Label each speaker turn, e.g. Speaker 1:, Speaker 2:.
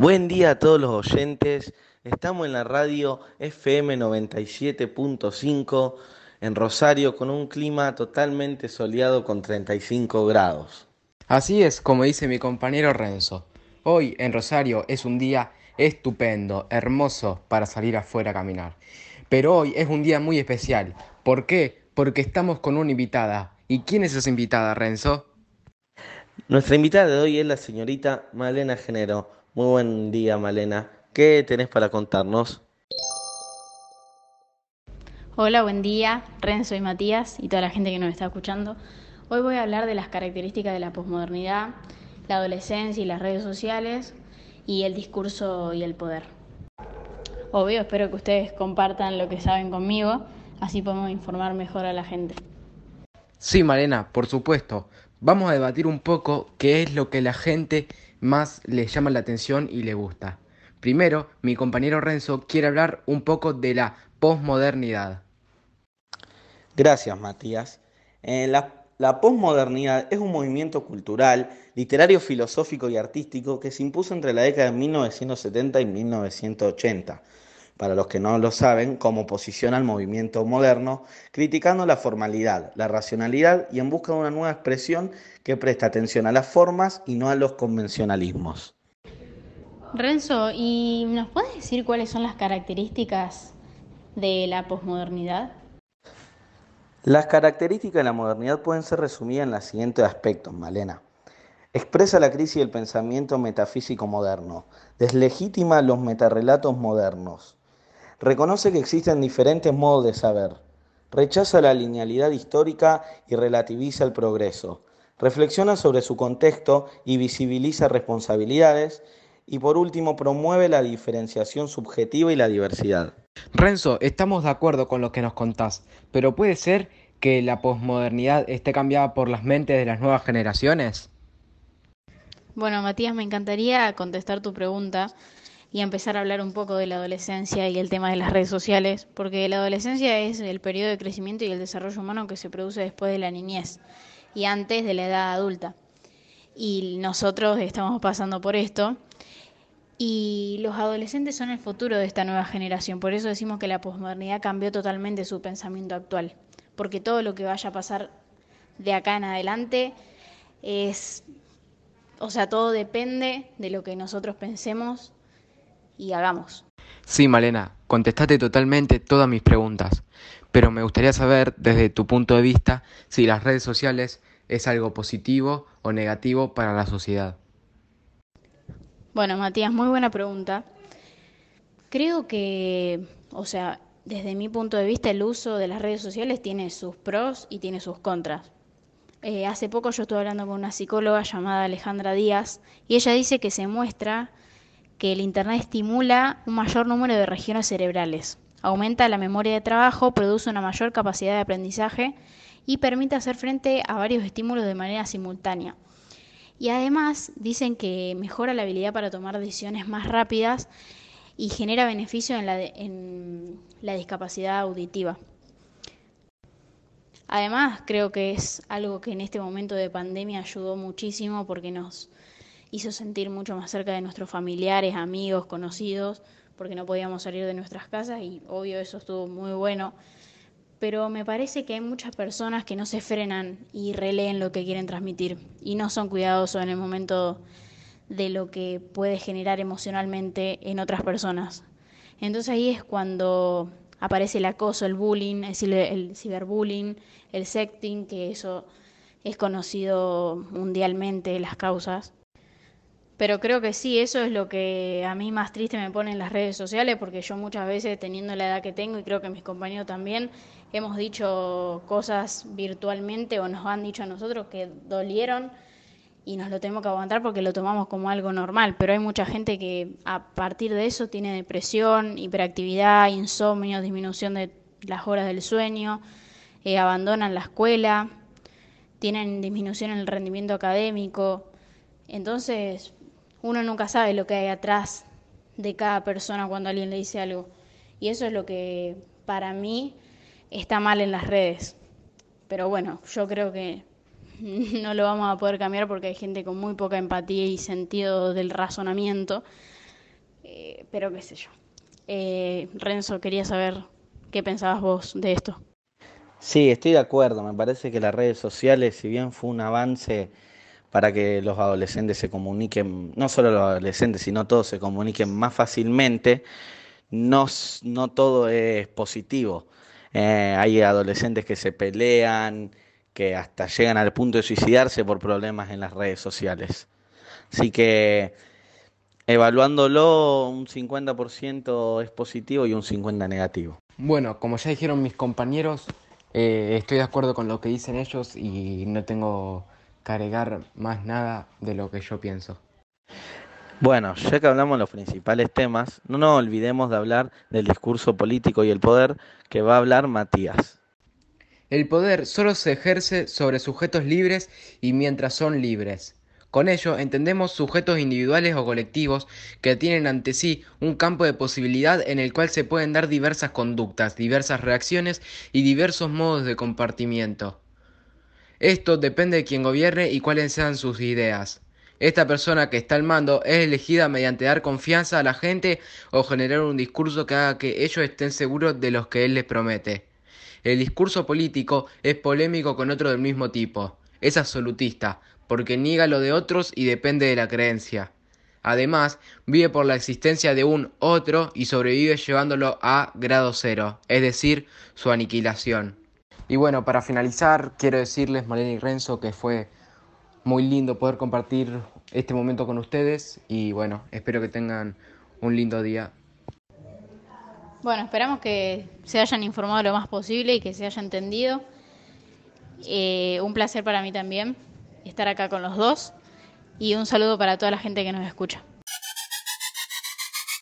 Speaker 1: Buen día a todos los oyentes. Estamos en la radio FM 97.5 en Rosario con un clima totalmente soleado con 35 grados.
Speaker 2: Así es como dice mi compañero Renzo. Hoy en Rosario es un día estupendo, hermoso para salir afuera a caminar. Pero hoy es un día muy especial. ¿Por qué? Porque estamos con una invitada. ¿Y quién es esa invitada, Renzo?
Speaker 1: Nuestra invitada de hoy es la señorita Malena Genero. Muy buen día, Malena. ¿Qué tenés para contarnos?
Speaker 3: Hola, buen día, Renzo y Matías y toda la gente que nos está escuchando. Hoy voy a hablar de las características de la posmodernidad, la adolescencia y las redes sociales y el discurso y el poder. Obvio, espero que ustedes compartan lo que saben conmigo, así podemos informar mejor a la gente.
Speaker 2: Sí, Malena, por supuesto. Vamos a debatir un poco qué es lo que la gente más le llama la atención y le gusta. Primero, mi compañero Renzo quiere hablar un poco de la posmodernidad.
Speaker 1: Gracias, Matías. Eh, la, la posmodernidad es un movimiento cultural, literario, filosófico y artístico que se impuso entre la década de 1970 y 1980 para los que no lo saben, como oposición al movimiento moderno, criticando la formalidad, la racionalidad y en busca de una nueva expresión que presta atención a las formas y no a los convencionalismos.
Speaker 3: Renzo, ¿y nos puedes decir cuáles son las características de la posmodernidad?
Speaker 1: Las características de la modernidad pueden ser resumidas en los siguientes aspectos, Malena. Expresa la crisis del pensamiento metafísico moderno, deslegitima los metarrelatos modernos, reconoce que existen diferentes modos de saber, rechaza la linealidad histórica y relativiza el progreso, reflexiona sobre su contexto y visibiliza responsabilidades, y por último promueve la diferenciación subjetiva y la diversidad.
Speaker 2: Renzo, estamos de acuerdo con lo que nos contás, pero ¿puede ser que la posmodernidad esté cambiada por las mentes de las nuevas generaciones?
Speaker 3: Bueno, Matías, me encantaría contestar tu pregunta y empezar a hablar un poco de la adolescencia y el tema de las redes sociales, porque la adolescencia es el periodo de crecimiento y el desarrollo humano que se produce después de la niñez y antes de la edad adulta. Y nosotros estamos pasando por esto. Y los adolescentes son el futuro de esta nueva generación. Por eso decimos que la posmodernidad cambió totalmente su pensamiento actual. Porque todo lo que vaya a pasar de acá en adelante es, o sea, todo depende de lo que nosotros pensemos y hagamos.
Speaker 2: Sí, Malena, contestaste totalmente todas mis preguntas, pero me gustaría saber desde tu punto de vista si las redes sociales es algo positivo o negativo para la sociedad.
Speaker 3: Bueno, Matías, muy buena pregunta. Creo que, o sea, desde mi punto de vista, el uso de las redes sociales tiene sus pros y tiene sus contras. Eh, hace poco yo estuve hablando con una psicóloga llamada Alejandra Díaz y ella dice que se muestra que el Internet estimula un mayor número de regiones cerebrales, aumenta la memoria de trabajo, produce una mayor capacidad de aprendizaje y permite hacer frente a varios estímulos de manera simultánea. Y además dicen que mejora la habilidad para tomar decisiones más rápidas y genera beneficio en la, en la discapacidad auditiva. Además, creo que es algo que en este momento de pandemia ayudó muchísimo porque nos hizo sentir mucho más cerca de nuestros familiares, amigos, conocidos, porque no podíamos salir de nuestras casas y obvio eso estuvo muy bueno. Pero me parece que hay muchas personas que no se frenan y releen lo que quieren transmitir y no son cuidadosos en el momento de lo que puede generar emocionalmente en otras personas. Entonces ahí es cuando aparece el acoso, el bullying, el ciberbullying, el sexting, que eso es conocido mundialmente las causas. Pero creo que sí, eso es lo que a mí más triste me pone en las redes sociales, porque yo muchas veces, teniendo la edad que tengo, y creo que mis compañeros también, hemos dicho cosas virtualmente o nos han dicho a nosotros que dolieron y nos lo tenemos que aguantar porque lo tomamos como algo normal. Pero hay mucha gente que a partir de eso tiene depresión, hiperactividad, insomnio, disminución de las horas del sueño, eh, abandonan la escuela, tienen disminución en el rendimiento académico. Entonces, uno nunca sabe lo que hay atrás de cada persona cuando alguien le dice algo. Y eso es lo que para mí está mal en las redes. Pero bueno, yo creo que no lo vamos a poder cambiar porque hay gente con muy poca empatía y sentido del razonamiento. Eh, pero qué sé yo. Eh, Renzo, quería saber qué pensabas vos de esto.
Speaker 1: Sí, estoy de acuerdo. Me parece que las redes sociales, si bien fue un avance para que los adolescentes se comuniquen, no solo los adolescentes, sino todos se comuniquen más fácilmente, no, no todo es positivo. Eh, hay adolescentes que se pelean, que hasta llegan al punto de suicidarse por problemas en las redes sociales. Así que evaluándolo, un 50% es positivo y un 50% negativo.
Speaker 2: Bueno, como ya dijeron mis compañeros, eh, estoy de acuerdo con lo que dicen ellos y no tengo que agregar más nada de lo que yo pienso.
Speaker 1: Bueno, ya que hablamos de los principales temas, no nos olvidemos de hablar del discurso político y el poder que va a hablar Matías.
Speaker 2: El poder solo se ejerce sobre sujetos libres y mientras son libres. Con ello entendemos sujetos individuales o colectivos que tienen ante sí un campo de posibilidad en el cual se pueden dar diversas conductas, diversas reacciones y diversos modos de compartimiento. Esto depende de quien gobierne y cuáles sean sus ideas. Esta persona que está al mando es elegida mediante dar confianza a la gente o generar un discurso que haga que ellos estén seguros de lo que él les promete. El discurso político es polémico con otro del mismo tipo. Es absolutista, porque niega lo de otros y depende de la creencia. Además, vive por la existencia de un otro y sobrevive llevándolo a grado cero, es decir, su aniquilación. Y bueno, para finalizar, quiero decirles, Malena y Renzo, que fue muy lindo poder compartir este momento con ustedes y bueno, espero que tengan un lindo día.
Speaker 3: Bueno, esperamos que se hayan informado lo más posible y que se haya entendido. Eh, un placer para mí también estar acá con los dos y un saludo para toda la gente que nos escucha.